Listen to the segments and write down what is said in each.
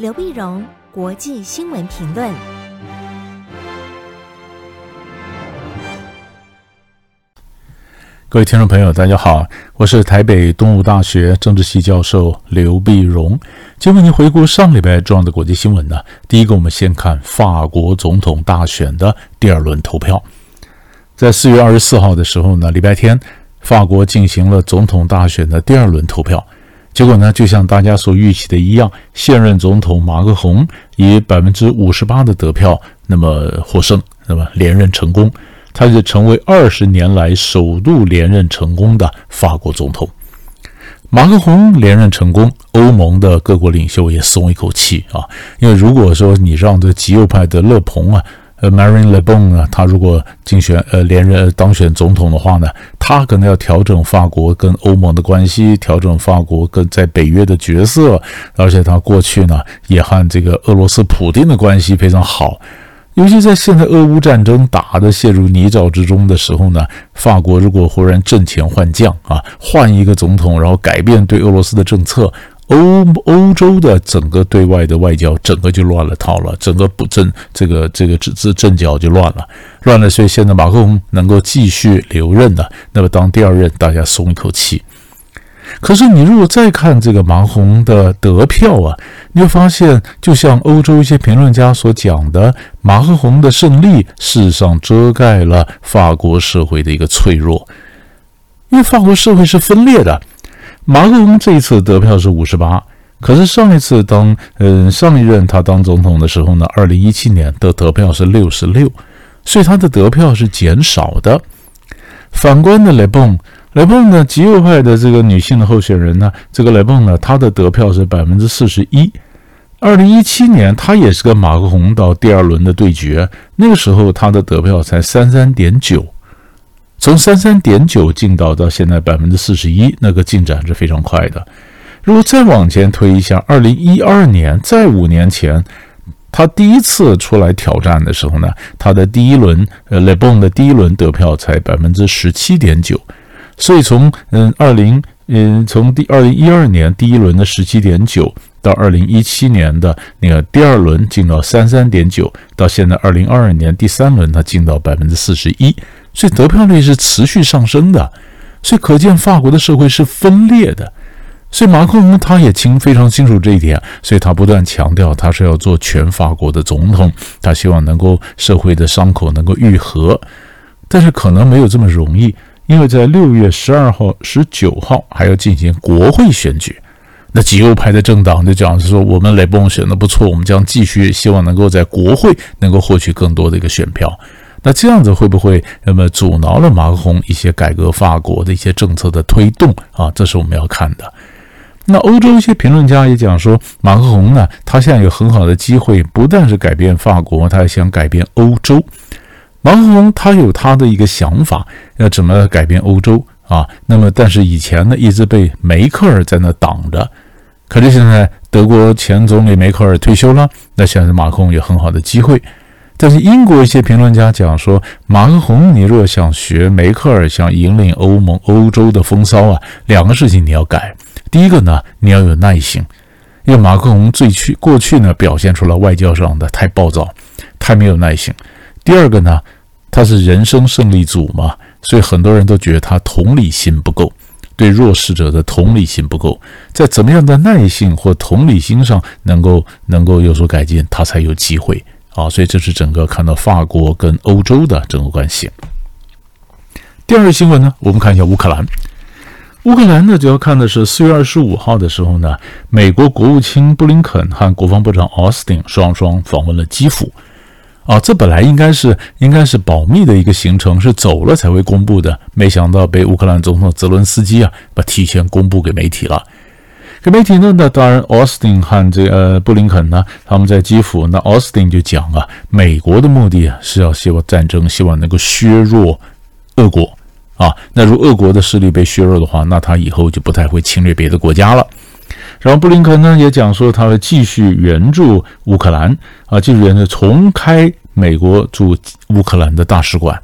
刘碧荣，国际新闻评论。各位听众朋友，大家好，我是台北东吴大学政治系教授刘碧荣。今天为您回顾上礼拜重要的国际新闻呢。第一个，我们先看法国总统大选的第二轮投票。在四月二十四号的时候呢，礼拜天，法国进行了总统大选的第二轮投票。结果呢，就像大家所预期的一样，现任总统马克宏以百分之五十八的得票，那么获胜，那么连任成功。他就成为二十年来首度连任成功的法国总统。马克宏连任成功，欧盟的各国领袖也松一口气啊，因为如果说你让这极右派的勒庞啊，呃，Marine Le Pen 呢，他如果竞选呃连任当选总统的话呢，他可能要调整法国跟欧盟的关系，调整法国跟在北约的角色，而且他过去呢也和这个俄罗斯普丁的关系非常好。尤其在现在俄乌战争打得陷入泥沼之中的时候呢，法国如果忽然阵前换将啊，换一个总统，然后改变对俄罗斯的政策，欧欧洲的整个对外的外交整个就乱了套了，整个不阵这个这个阵阵脚就乱了，乱了。所以现在马克龙能够继续留任的，那么当第二任，大家松一口气。可是，你如果再看这个马克龙的得票啊，你会发现，就像欧洲一些评论家所讲的，马克龙的胜利事实上遮盖了法国社会的一个脆弱，因为法国社会是分裂的。马克龙这一次得票是五十八，可是上一次当嗯上一任他当总统的时候呢，二零一七年的得票是六十六，所以他的得票是减少的。反观的雷蹦。雷蹦呢，极右派的这个女性的候选人呢，这个雷蹦呢，她的得票是百分之四十一。二零一七年，她也是跟马克宏到第二轮的对决，那个时候她的得票才三三点九，从三三点九进到到现在百分之四十一，那个进展是非常快的。如果再往前推一下，二零一二年，在五年前，他第一次出来挑战的时候呢，他的第一轮，呃，雷崩的第一轮得票才百分之十七点九。所以从嗯二零嗯从第二零一二年第一轮的十七点九到二零一七年的那个第二轮进到三三点九，到现在二零二二年第三轮他进到百分之四十一，所以得票率是持续上升的，所以可见法国的社会是分裂的，所以马克龙他也清非常清楚这一点，所以他不断强调他是要做全法国的总统，他希望能够社会的伤口能够愈合，但是可能没有这么容易。因为在六月十二号、十九号还要进行国会选举，那极右派的政党就讲是说，我们雷崩选的不错，我们将继续希望能够在国会能够获取更多的一个选票。那这样子会不会那么阻挠了马克宏一些改革法国的一些政策的推动啊？这是我们要看的。那欧洲一些评论家也讲说，马克宏呢，他现在有很好的机会，不但是改变法国，他还想改变欧洲。马克宏他有他的一个想法，要怎么改变欧洲啊？那么，但是以前呢，一直被梅克尔在那挡着。可是现在德国前总理梅克尔退休了，那现在马克宏有很好的机会。但是英国一些评论家讲说，马克宏你若想学梅克尔，想引领欧盟欧洲的风骚啊，两个事情你要改。第一个呢，你要有耐性，因为马克宏最去过去呢表现出了外交上的太暴躁，太没有耐性。第二个呢，他是人生胜利组嘛，所以很多人都觉得他同理心不够，对弱势者的同理心不够，在怎么样的耐性或同理心上能够能够有所改进，他才有机会啊。所以这是整个看到法国跟欧洲的整个关系。第二个新闻呢，我们看一下乌克兰。乌克兰呢，就要看的是四月二十五号的时候呢，美国国务卿布林肯和国防部长奥斯汀双双访问了基辅。啊，这本来应该是应该是保密的一个行程，是走了才会公布的。没想到被乌克兰总统泽伦斯基啊，把提前公布给媒体了。给媒体呢，那当然，奥斯汀和这个、呃、布林肯呢，他们在基辅，那奥斯汀就讲啊，美国的目的啊是要希望战争，希望能够削弱俄国啊。那如果俄国的势力被削弱的话，那他以后就不太会侵略别的国家了。然后布林肯呢也讲说，他会继续援助乌克兰啊，继续援助重开美国驻乌克兰的大使馆，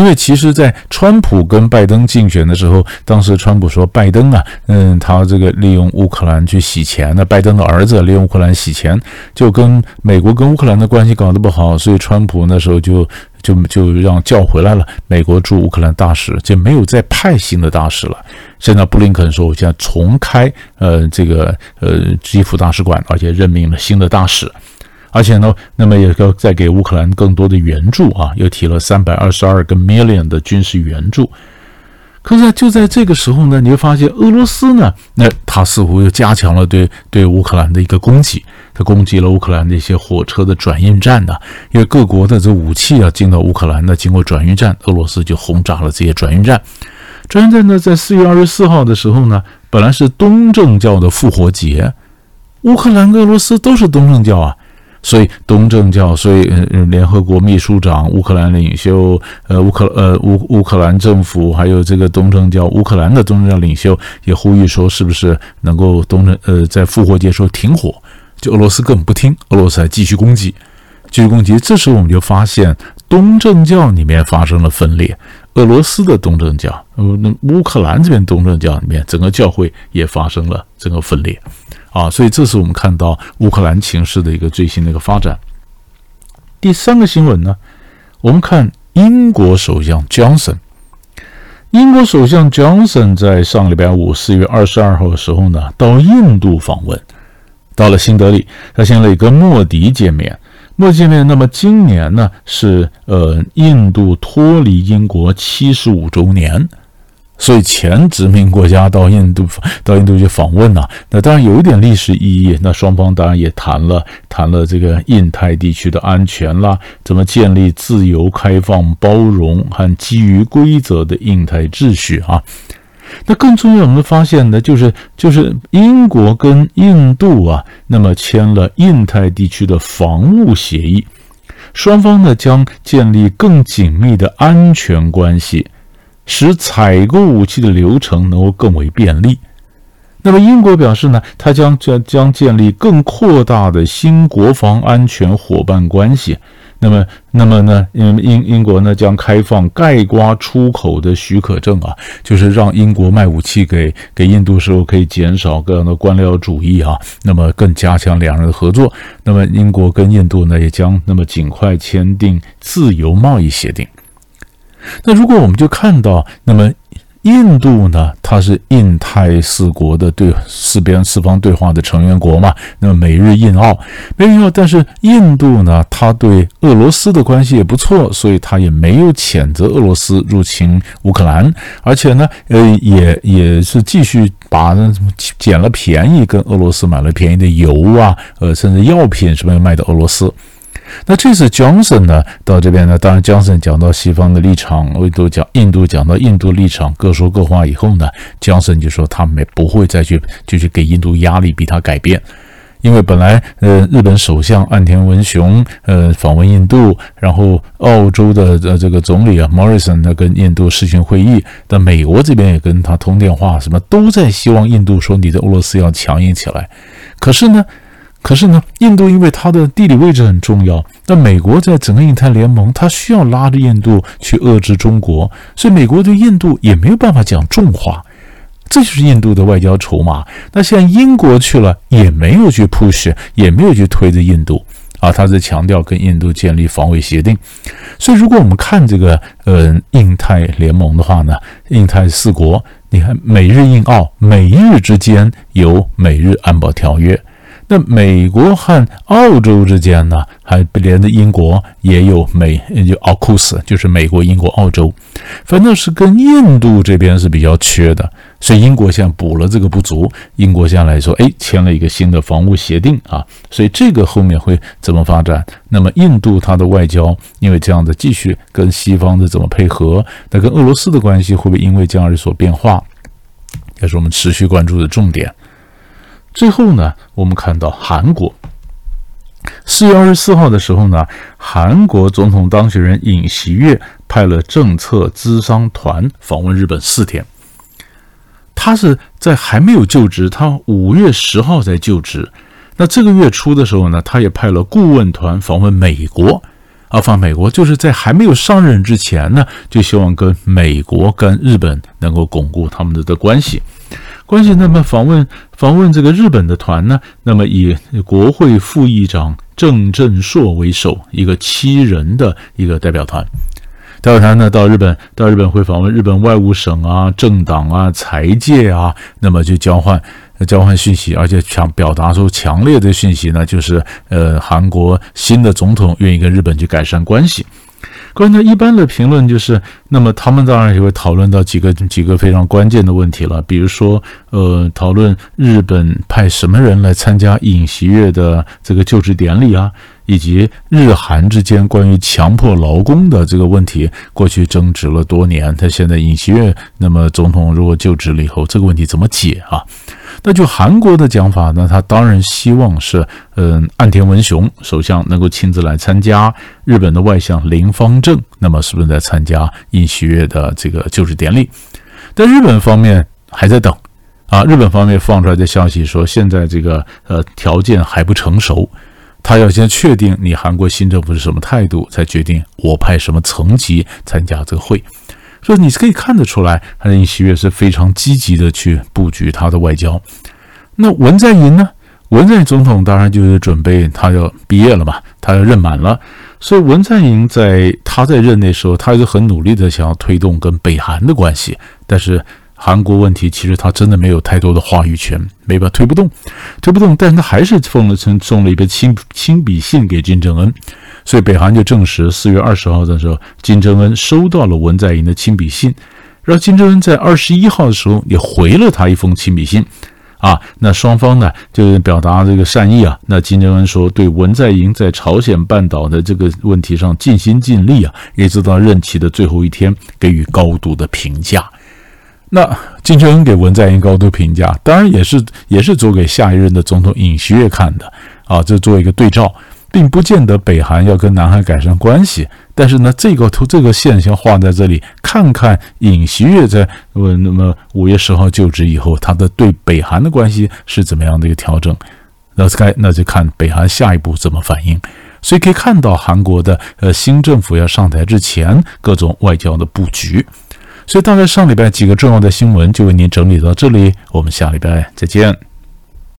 因为其实，在川普跟拜登竞选的时候，当时川普说拜登啊，嗯，他这个利用乌克兰去洗钱，那拜登的儿子利用乌克兰洗钱，就跟美国跟乌克兰的关系搞得不好，所以川普那时候就就就让叫回来了美国驻乌克兰大使，就没有再派新的大使了。现在布林肯说，我现在重开呃这个呃基辅大使馆，而且任命了新的大使。而且呢，那么也要再给乌克兰更多的援助啊，又提了三百二十二个 million 的军事援助。可是就在这个时候呢，你会发现俄罗斯呢，那他似乎又加强了对对乌克兰的一个攻击，他攻击了乌克兰的一些火车的转运站呢，因为各国的这武器啊进到乌克兰呢，经过转运站，俄罗斯就轰炸了这些转运站。转运站呢，在四月二十四号的时候呢，本来是东正教的复活节，乌克兰、俄罗斯都是东正教啊。所以东正教，所以，联合国秘书长、乌克兰领袖，呃，乌克呃乌乌克兰政府，还有这个东正教乌克兰的东正教领袖也呼吁说，是不是能够东正呃在复活节时候停火？就俄罗斯根本不听，俄罗斯还继续攻击，继续攻击。这时候我们就发现东正教里面发生了分裂，俄罗斯的东正教，呃，那乌克兰这边东正教里面整个教会也发生了整个分裂。啊，所以这是我们看到乌克兰情势的一个最新的一个发展。第三个新闻呢，我们看英国首相 Johnson。英国首相 Johnson 在上礼拜五四月二十二号的时候呢，到印度访问，到了新德里，他先来跟莫迪见面。莫迪见面，那么今年呢是呃印度脱离英国七十五周年。所以前殖民国家到印度到印度去访问呐，那当然有一点历史意义。那双方当然也谈了谈了这个印太地区的安全啦，怎么建立自由、开放、包容和基于规则的印太秩序啊。那更重要，我们发现呢，就是就是英国跟印度啊，那么签了印太地区的防务协议，双方呢将建立更紧密的安全关系。使采购武器的流程能够更为便利。那么，英国表示呢，它将将将建立更扩大的新国防安全伙伴关系。那么，那么呢，英英英国呢将开放盖瓜出口的许可证啊，就是让英国卖武器给给印度时候可以减少各样的官僚主义啊。那么，更加强两人的合作。那么，英国跟印度呢也将那么尽快签订自由贸易协定。那如果我们就看到，那么印度呢，它是印太四国的对四边四方对话的成员国嘛？那么美日印澳，美日印澳，但是印度呢，它对俄罗斯的关系也不错，所以它也没有谴责俄罗斯入侵乌克兰，而且呢，呃，也也是继续把那什么捡了便宜，跟俄罗斯买了便宜的油啊，呃，甚至药品什么卖到俄罗斯。那这次 Johnson 呢到这边呢，当然 Johnson 讲到西方的立场，印度讲印度讲到印度立场，各说各话以后呢，Johnson 就说他们不会再去就去给印度压力，逼他改变，因为本来呃日本首相岸田文雄呃访问印度，然后澳洲的呃这个总理啊 Morrison 呢跟印度视讯会议，但美国这边也跟他通电话，什么都在希望印度说你的俄罗斯要强硬起来，可是呢。可是呢，印度因为它的地理位置很重要，那美国在整个印太联盟，它需要拉着印度去遏制中国，所以美国对印度也没有办法讲重话，这就是印度的外交筹码。那现在英国去了，也没有去 push，也没有去推着印度啊，他在强调跟印度建立防卫协定。所以如果我们看这个呃印太联盟的话呢，印太四国，你看美日印澳，美日之间有美日安保条约。那美国和澳洲之间呢，还连着英国也有美，就奥库斯，就是美国、英国、澳洲，反正是跟印度这边是比较缺的，所以英国现在补了这个不足。英国现在来说，哎，签了一个新的防务协定啊，所以这个后面会怎么发展？那么印度它的外交，因为这样子继续跟西方的怎么配合？那跟俄罗斯的关系会不会因为这样而有所变化？也是我们持续关注的重点。最后呢，我们看到韩国四月二十四号的时候呢，韩国总统当选人尹锡悦派了政策咨商团访问日本四天。他是在还没有就职，他五月十号才就职。那这个月初的时候呢，他也派了顾问团访问美国，啊，访美国，就是在还没有上任之前呢，就希望跟美国、跟日本能够巩固他们的的关系。关系，那么访问访问这个日本的团呢，那么以国会副议长郑振硕为首，一个七人的一个代表团。代表团呢到日本，到日本会访问日本外务省啊、政党啊、财界啊，那么就交换交换讯息，而且强表达出强烈的讯息呢，就是呃，韩国新的总统愿意跟日本去改善关系。关键一般的评论就是，那么他们当然也会讨论到几个几个非常关键的问题了，比如说，呃，讨论日本派什么人来参加尹锡悦的这个就职典礼啊，以及日韩之间关于强迫劳工的这个问题，过去争执了多年，他现在尹锡悦那么总统如果就职了以后，这个问题怎么解啊？那就韩国的讲法呢，他当然希望是，嗯，岸田文雄首相能够亲自来参加。日本的外相林方正，那么是不是在参加尹锡悦的这个就职典礼？但日本方面还在等啊。日本方面放出来的消息说，现在这个呃条件还不成熟，他要先确定你韩国新政府是什么态度，才决定我派什么层级参加这个会。所以你可以看得出来，他的尹锡悦是非常积极的去布局他的外交。那文在寅呢？文在寅总统当然就是准备他要毕业了嘛，他要任满了。所以文在寅在他在任内时候，他是很努力的想要推动跟北韩的关系。但是韩国问题其实他真的没有太多的话语权，没办法推不动，推不动。但是他还是奉了送送了一个亲亲笔信给金正恩。所以北韩就证实，四月二十号的时候，金正恩收到了文在寅的亲笔信，然后金正恩在二十一号的时候也回了他一封亲笔信，啊，那双方呢就表达这个善意啊。那金正恩说，对文在寅在朝鲜半岛的这个问题上尽心尽力啊，一直到任期的最后一天给予高度的评价。那金正恩给文在寅高度评价，当然也是也是做给下一任的总统尹锡悦看的啊，这做一个对照。并不见得北韩要跟南韩改善关系，但是呢，这个图这个线先画在这里，看看尹锡悦在呃那么五月十号就职以后，他的对北韩的关系是怎么样的一个调整？那该那就看北韩下一步怎么反应。所以可以看到韩国的呃新政府要上台之前各种外交的布局。所以大概上礼拜几个重要的新闻就为您整理到这里，我们下礼拜再见。